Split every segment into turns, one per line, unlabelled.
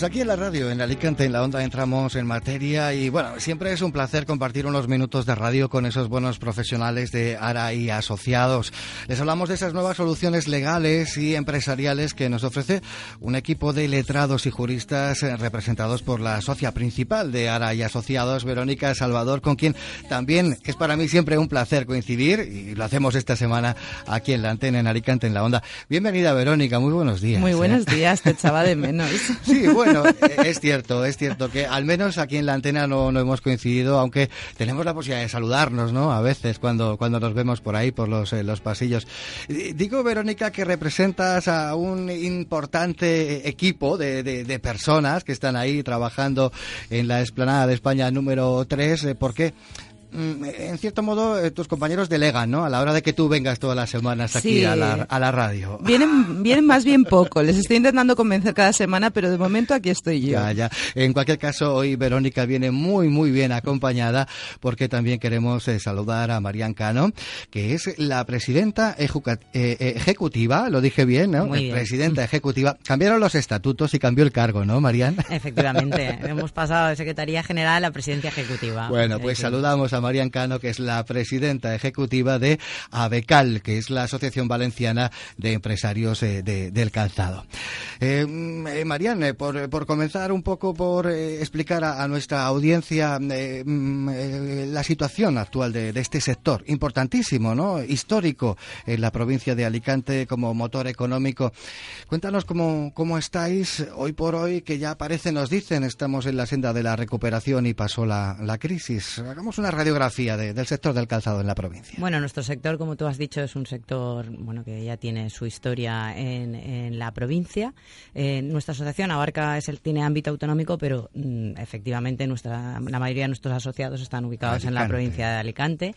Pues aquí en la radio, en Alicante, en la onda, entramos en materia y bueno, siempre es un placer compartir unos minutos de radio con esos buenos profesionales de ARA y asociados. Les hablamos de esas nuevas soluciones legales y empresariales que nos ofrece un equipo de letrados y juristas eh, representados por la socia principal de ARA y asociados, Verónica Salvador, con quien también es para mí siempre un placer coincidir y lo hacemos esta semana aquí en la antena, en Alicante, en la onda. Bienvenida, Verónica, muy buenos días.
Muy
¿eh?
buenos días, te echaba de menos.
Sí, bueno, es cierto, es cierto que al menos aquí en la antena no, hemos coincidido, aunque tenemos la posibilidad de saludarnos, ¿no? A veces cuando, cuando nos vemos por ahí, por los, eh, los pasillos. Digo, Verónica, que representas a un importante equipo de, de, personas que están ahí trabajando en la explanada de España número 3, porque Mm, en cierto modo, eh, tus compañeros delegan, ¿no? A la hora de que tú vengas todas las semanas aquí
Sí.
a, la, a la radio.
Vienen, vienen más bien poco. Les estoy intentando convencer cada semana, pero de momento aquí estoy yo.
Ya, ya. En cualquier caso, hoy Verónica viene muy, muy bien acompañada porque también queremos eh, saludar a Marian Cano, que es la presidenta eh, eh, ejecutiva, lo dije bien, ¿no?
Muy bien.
Presidenta ejecutiva. Cambiaron los estatutos y cambió el cargo, ¿no, Marian?
Efectivamente, hemos pasado de Secretaría General a Presidencia Ejecutiva.
Bueno, pues
Sí.
saludamos a Marian Cano, que es la presidenta ejecutiva de ABECAL, que es la Asociación Valenciana de Empresarios eh, de- del Calzado. Eh, mm, eh, Marian, eh, por, por comenzar un poco por eh, explicar a, a nuestra audiencia mm, la situación actual de, de este sector, importantísimo, ¿no? Histórico en la provincia de Alicante como motor económico. Cuéntanos cómo, cómo estáis hoy por hoy, que ya parece, nos dicen, estamos en la senda de la recuperación y pasó la, la crisis. Hagamos una radiografía de- del sector del calzado en la provincia.
Bueno, nuestro sector, como tú has dicho, es un sector bueno que ya tiene su historia en, en la provincia. Eh, nuestra asociación abarca, es el, tiene ámbito autonómico, pero mm, efectivamente nuestra, la mayoría de nuestros asociados están ubicados en la provincia de Alicante.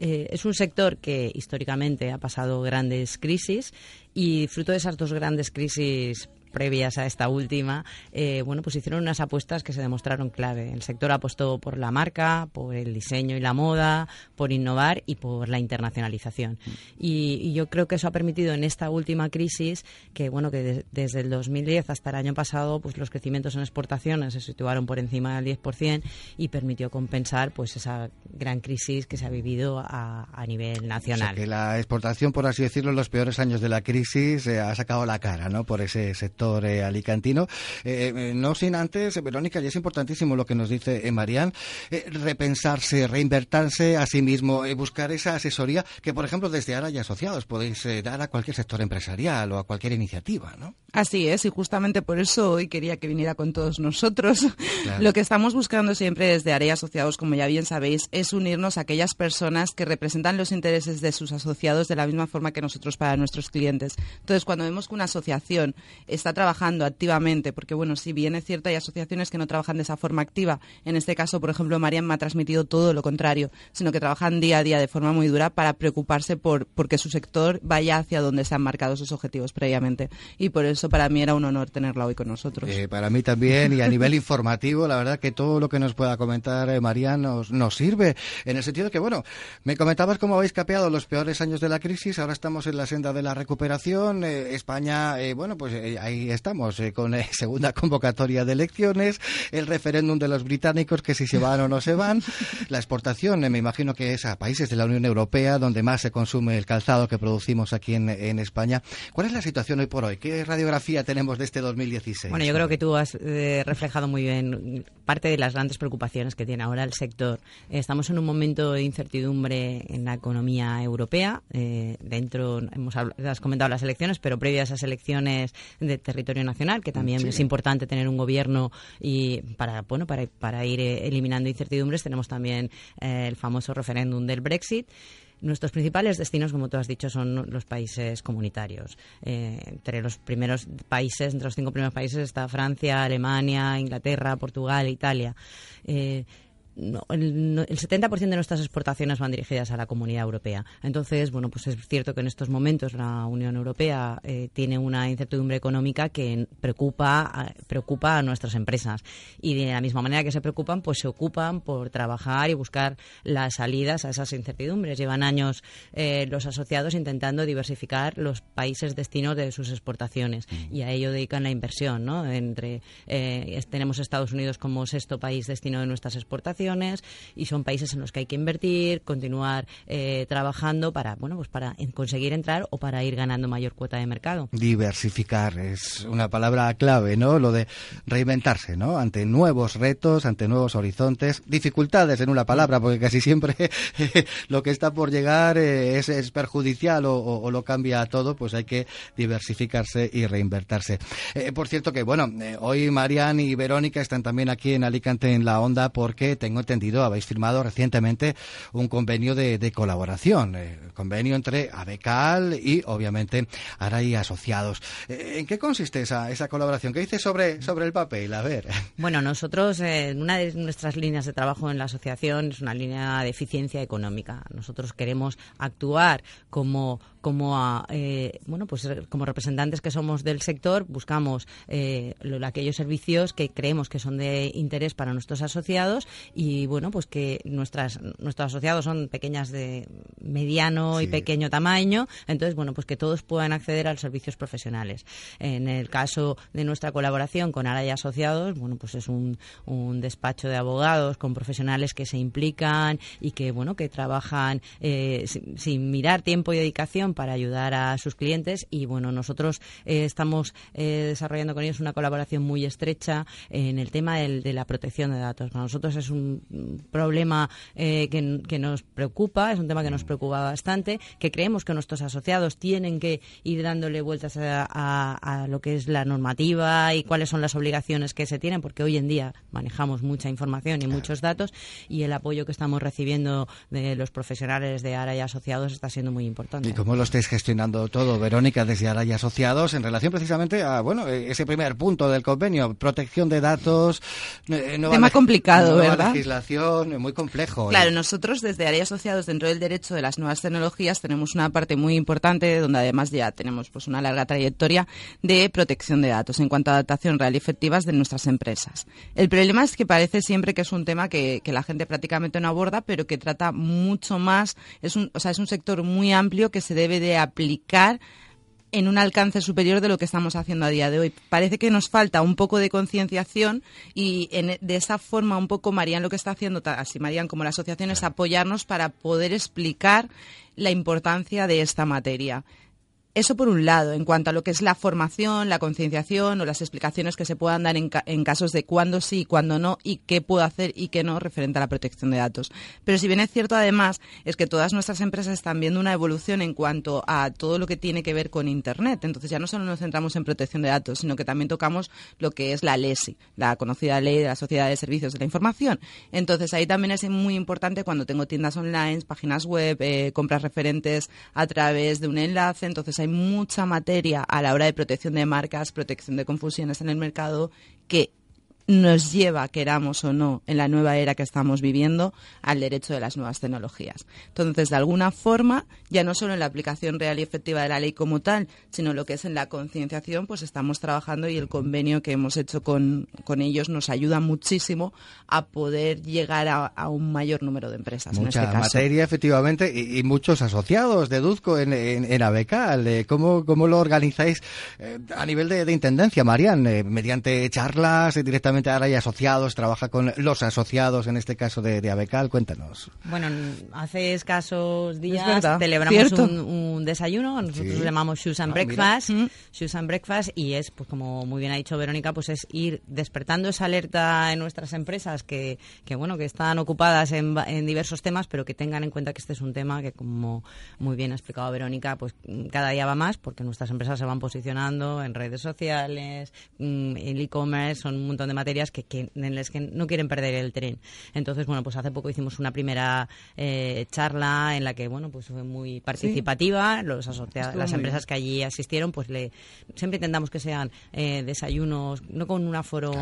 Eh, es un sector que históricamente ha pasado grandes crisis y fruto de esas dos grandes crisis previas a esta última, eh, bueno, pues hicieron unas apuestas que se demostraron clave. El sector apostó por la marca, por el diseño y la moda, por innovar y por la internacionalización. Y, yo creo que eso ha permitido en esta última crisis que, bueno, que de- desde el 2010 hasta el año pasado, pues los crecimientos en exportaciones se situaron por encima del 10% y permitió compensar, pues esa gran crisis que se ha vivido a, a nivel nacional.
que la exportación, por así decirlo, en los peores años de la crisis eh, ha sacado la cara, ¿no? Por ese sector eh, alicantino. Eh, eh, no sin antes, eh, Verónica, y es importantísimo lo que nos dice eh, Marián, eh, repensarse, reinvertirse a sí mismo, buscar esa asesoría que, por ejemplo, desde ahora y asociados podéis dar a cualquier sector empresarial o a cualquier iniciativa, ¿no?
Así es, y justamente por eso hoy quería que viniera con todos nosotros.
Claro.
Lo que estamos buscando siempre desde Área Asociados, como ya bien sabéis, es unirnos a aquellas personas que representan los intereses de sus asociados de la misma forma que nosotros para nuestros clientes. Entonces, cuando vemos que una asociación está trabajando activamente, porque bueno, si bien es cierto, hay asociaciones que no trabajan de esa forma activa, en este caso, por ejemplo, Marian me ha transmitido todo lo contrario, sino que trabajan día a día de forma muy dura para preocuparse por, por que su sector vaya hacia donde se han marcado sus objetivos previamente. Y por eso para mí era un honor tenerla hoy con nosotros.
Eh, para mí también, y a nivel informativo, la verdad que todo lo que nos pueda comentar eh, María nos, nos sirve, en el sentido que, bueno, me comentabas cómo habéis capeado los peores años de la crisis, ahora estamos en la senda de la recuperación, eh, España, eh, bueno, pues eh, ahí estamos, eh, con eh, segunda convocatoria de elecciones, el referéndum de los británicos, que si se van o no se van, la exportación, eh, me imagino que es a países de la Unión Europea, donde más se consume el calzado que producimos aquí en, en España. ¿Cuál es la situación hoy por hoy? ¿Qué radiografía tenemos de este 2016?
Bueno, yo creo que tú has eh, reflejado muy bien parte de las grandes preocupaciones que tiene ahora el sector. Estamos en un momento de incertidumbre en la economía europea. Dentro, hemos has comentado las elecciones, pero previa a esas elecciones de- territorio nacional, que también es importante tener un gobierno y para, bueno, para, para ir eh, eliminando incertidumbres tenemos también el famoso referéndum del Brexit. Nuestros principales destinos, como tú has dicho, son los países comunitarios. entre los primeros países, entre los cinco primeros países está Francia, Alemania, Inglaterra, Portugal, Italia no, el, el 70% de nuestras exportaciones van dirigidas a la comunidad europea. Entonces, bueno, pues es cierto que en estos momentos la Unión Europea eh, tiene una incertidumbre económica que preocupa, preocupa a nuestras empresas. Y de la misma manera que se preocupan, pues se ocupan por trabajar y buscar las salidas a esas incertidumbres. Llevan años eh, los asociados intentando diversificar los países destinos de sus exportaciones mm. y a ello dedican la inversión, ¿no? Entre, eh, tenemos Estados Unidos como sexto país destino de nuestras exportaciones y son países en los que hay que invertir, continuar eh, trabajando para, bueno, pues para conseguir entrar o para ir ganando mayor cuota de mercado.
Diversificar es una palabra clave, ¿no? Lo de reinventarse, ¿no? Ante nuevos retos, ante nuevos horizontes, dificultades en una palabra, porque casi siempre lo que está por llegar eh, es, perjudicial o, lo cambia todo, pues hay que diversificarse y reinvertirse. Eh, por cierto que, bueno, hoy Marian y Verónica están también aquí en Alicante en la onda porque tengo entendido, habéis firmado recientemente un convenio de, colaboración, eh, convenio entre ABECAL y, obviamente, Aray Asociados. Eh, ¿En qué consiste esa, esa colaboración? ¿Qué dice sobre, sobre el papel? A ver.
Bueno, nosotros, eh, una de nuestras líneas de trabajo en la asociación es una línea de eficiencia económica. Nosotros queremos actuar como como eh, bueno pues como representantes que somos del sector buscamos eh, aquellos servicios que creemos que son de interés para nuestros asociados y bueno pues que nuestras nuestros asociados son pequeñas de mediano y pequeño tamaño entonces bueno pues que todos puedan acceder a los servicios profesionales en el caso de nuestra colaboración con Ara y Asociados bueno pues es un, un despacho de abogados con profesionales que se implican y que bueno que trabajan eh, sin mirar tiempo y dedicación para ayudar a sus clientes y bueno, nosotros eh, estamos eh, desarrollando con ellos una colaboración muy estrecha en el tema de la protección de datos. Para nosotros es un problema eh, que, nos preocupa, es un tema que nos preocupa bastante, que creemos que nuestros asociados tienen que ir dándole vueltas a, lo que es la normativa y cuáles son las obligaciones que se tienen, porque hoy en día manejamos mucha información y muchos datos y el apoyo que estamos recibiendo de los profesionales de ARA y asociados está siendo muy importante
lo estáis gestionando todo, Verónica, desde ahora y asociados, en relación precisamente a bueno ese primer punto del convenio, protección de datos.
Eh, Tema complicado, ¿verdad?
Legislación, muy complejo.
Claro, nosotros desde área asociados dentro del derecho de las nuevas tecnologías tenemos una parte muy importante donde además ya tenemos pues una larga trayectoria de protección de datos en cuanto a adaptación real y efectivas de nuestras empresas. El problema es que parece siempre que es un tema que, que la gente prácticamente no aborda, pero que trata mucho más, es un, o sea, es un sector muy amplio que se debe de aplicar en un alcance superior de lo que estamos haciendo a día de hoy. Parece que nos falta un poco de concienciación y de esa forma un poco Marían lo que está haciendo, así Marían como la asociación, es apoyarnos para poder explicar la importancia de esta materia. Eso por un lado, en cuanto a lo que es la formación, la concienciación o las explicaciones que se puedan dar en, casos de cuándo sí, cuándo no y qué puedo hacer y qué no referente a la protección de datos. Pero si bien es cierto además es que todas nuestras empresas están viendo una evolución en cuanto a todo lo que tiene que ver con Internet. Entonces ya no solo nos centramos en protección de datos, sino que también tocamos lo que es la LESI, la conocida ley de la Sociedad de Servicios de la Información. Entonces ahí también es muy importante cuando tengo tiendas online, páginas web, eh, compras referentes a través de un enlace. Entonces hay mucha materia a la hora de protección de marcas, protección de confusiones en el mercado que nos lleva, queramos o no, en la nueva era que estamos viviendo, al derecho de las nuevas tecnologías. Entonces, de alguna forma, ya no solo en la aplicación real y efectiva de la ley como tal, sino lo que es en la concienciación, pues estamos trabajando y el convenio que hemos hecho con, ellos nos ayuda muchísimo a poder llegar a, un mayor número de empresas.
Mucha
en este
materia, efectivamente, y, muchos asociados, deduzco, en, en, en ABECAL. ¿Cómo, ¿Cómo, lo organizáis eh, a nivel de, intendencia, Marian? Eh, ¿Mediante charlas eh, directamente? Concretamente ahora hay asociados, trabaja con los asociados, en este caso de, de Abecal. Cuéntanos.
Bueno, hace escasos días celebramos un, desayuno, nosotros lo llamamos Shoes and ah, Breakfast, Shoes and Breakfast, y es, pues como muy bien ha dicho Verónica, pues es ir despertando esa alerta en nuestras empresas que, que bueno, que están ocupadas en, en diversos temas, pero que tengan en cuenta que este es un tema que, como muy bien ha explicado Verónica, pues cada día va más, porque nuestras empresas se van posicionando en redes sociales, mm, en e-commerce, son un montón de materias que, que, en las que no quieren perder el tren. Entonces, bueno, pues hace poco hicimos una primera eh, charla en la que, bueno, pues fue muy participativa. Los asociados, las empresas que allí asistieron, pues le siempre intentamos que sean eh, desayunos, no con un aforo,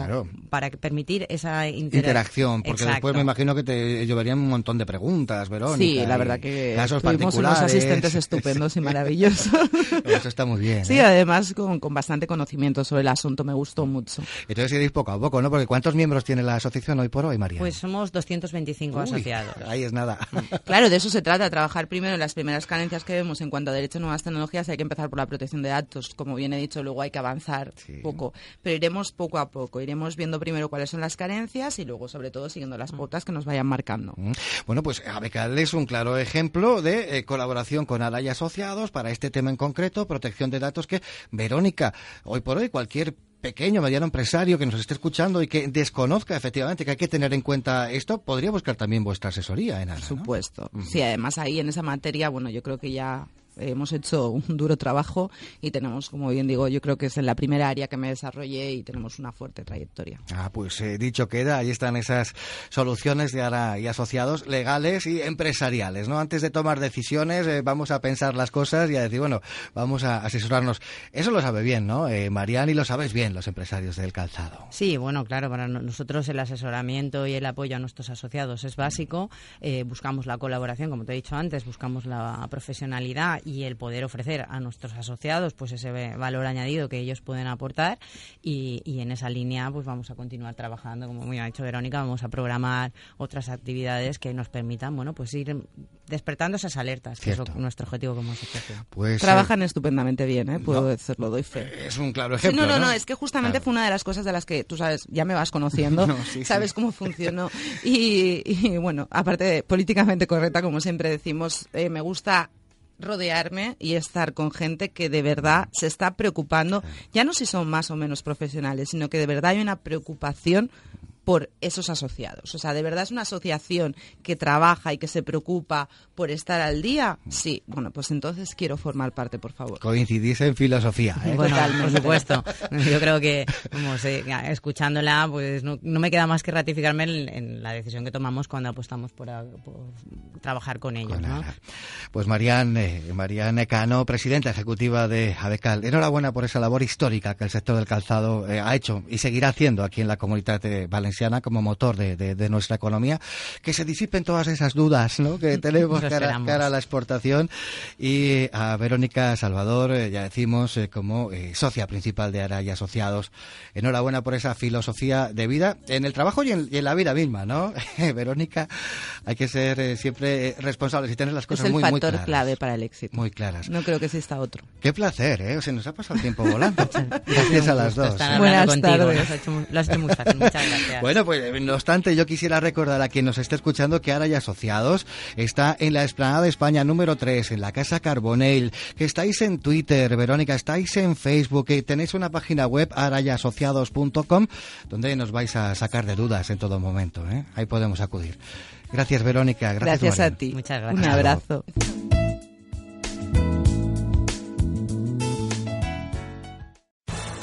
para permitir esa
interacción. Porque después me imagino que te lloverían un montón de preguntas, Verónica.
Sí, la verdad que tuvimos unos asistentes estupendos y maravillosos.
Eso está muy bien.
Sí,
¿eh?
además con, con, bastante conocimiento sobre el asunto, me gustó mucho.
Entonces iréis poco a poco, ¿no? Porque ¿cuántos miembros tiene la asociación hoy por hoy, María?
Pues somos 225 asociados.
Ahí es nada.
Claro, de eso se trata, trabajar primero en las primeras carencias que vemos en cuanto a derecho a nuevas tecnologías. Hay que empezar por la protección de datos, como bien he dicho, luego hay que avanzar poco. Pero iremos poco a poco, iremos viendo primero cuáles son las carencias y luego, sobre todo, siguiendo las pautas que nos vayan marcando.
Mm. Bueno, pues Abecal es un claro ejemplo de eh, colaboración con Araya Asociados para este tema en concreto, protección de datos, que Verónica, hoy por hoy cualquier pequeño, mediano empresario que nos esté escuchando y que desconozca efectivamente que hay que tener en cuenta esto, podría buscar también vuestra asesoría en Por
supuesto. Sí, además ahí en esa materia, bueno, yo creo que ya hemos hecho un duro trabajo y tenemos, como bien digo, yo creo que es en la primera área que me desarrollé y tenemos una fuerte trayectoria.
Ah, pues eh, dicho queda, ahí están esas soluciones de ahora y asociados legales y empresariales, ¿no? Antes de tomar decisiones eh, vamos a pensar las cosas y a decir, bueno, vamos a asesorarnos. Eso lo sabe bien, ¿no? Eh, Marian, y lo sabes bien los empresarios del calzado.
Sí, bueno, claro, para nosotros el asesoramiento y el apoyo a nuestros asociados es básico. Eh, buscamos la colaboración, como te he dicho antes, buscamos la profesionalidad y el poder ofrecer a nuestros asociados pues ese valor añadido que ellos pueden aportar. Y, en esa línea pues vamos a continuar trabajando. Como muy ha dicho Verónica vamos a programar otras actividades que nos permitan bueno pues ir despertando esas alertas que es nuestro objetivo como asociación.
Pues, trabajan eh, estupendamente bien ¿eh? puedo decirlo doy fe.
es un claro ejemplo
no, no, no, es que justamente fue una de las cosas de las que tú sabes ya me vas conociendo sabes cómo funcionó. Y, bueno aparte de políticamente correcta como siempre decimos eh, me gusta rodearme y estar con gente que de verdad se está preocupando, ya no si son más o menos profesionales, sino que de verdad hay una preocupación por esos asociados. O sea, ¿de verdad es una asociación que trabaja y que se preocupa por estar al día? Sí. Bueno, pues entonces quiero formar parte, por favor.
Coincidís en filosofía, ¿eh?
Bueno, por supuesto. Yo creo que, como escuchándola, pues no, me queda más que ratificarme en, la decisión que tomamos cuando apostamos por, trabajar con ellos, ¿no?
Pues Marianne, Marianne Cano, presidenta ejecutiva de ABECAL, enhorabuena por esa labor histórica que el sector del calzado eh, ha hecho y seguirá haciendo aquí en la comunidad de Como motor de, nuestra economía, que se disipen todas esas dudas ¿no? que tenemos cara, cara, a la exportación. Y a Verónica Salvador, eh, ya decimos, eh, como eh, socia principal de Ara y Asociados. Enhorabuena por esa filosofía de vida en el trabajo y en, la vida misma, ¿no? Verónica, hay que ser siempre responsables y tener las cosas muy, muy claras.
Es el factor clave para el éxito.
Muy claras.
No creo que exista otro.
Qué placer, ¿eh? O sea, nos ha pasado el tiempo volando. Gracias a las dos.
Buenas tardes.
Lo has hecho, muchas gracias.
Bueno, pues no obstante, yo quisiera recordar a quien nos esté escuchando que Ara y Asociados está en la Esplanada de España número 3, en la Casa Carbonell, que estáis en Twitter, Verónica, estáis en Facebook, que tenéis una página web arayasociados.com donde nos vais a sacar de dudas en todo momento. ¿eh? Ahí podemos acudir. Gracias, Verónica. Gracias,
gracias a ti.
Muchas gracias.
Un abrazo.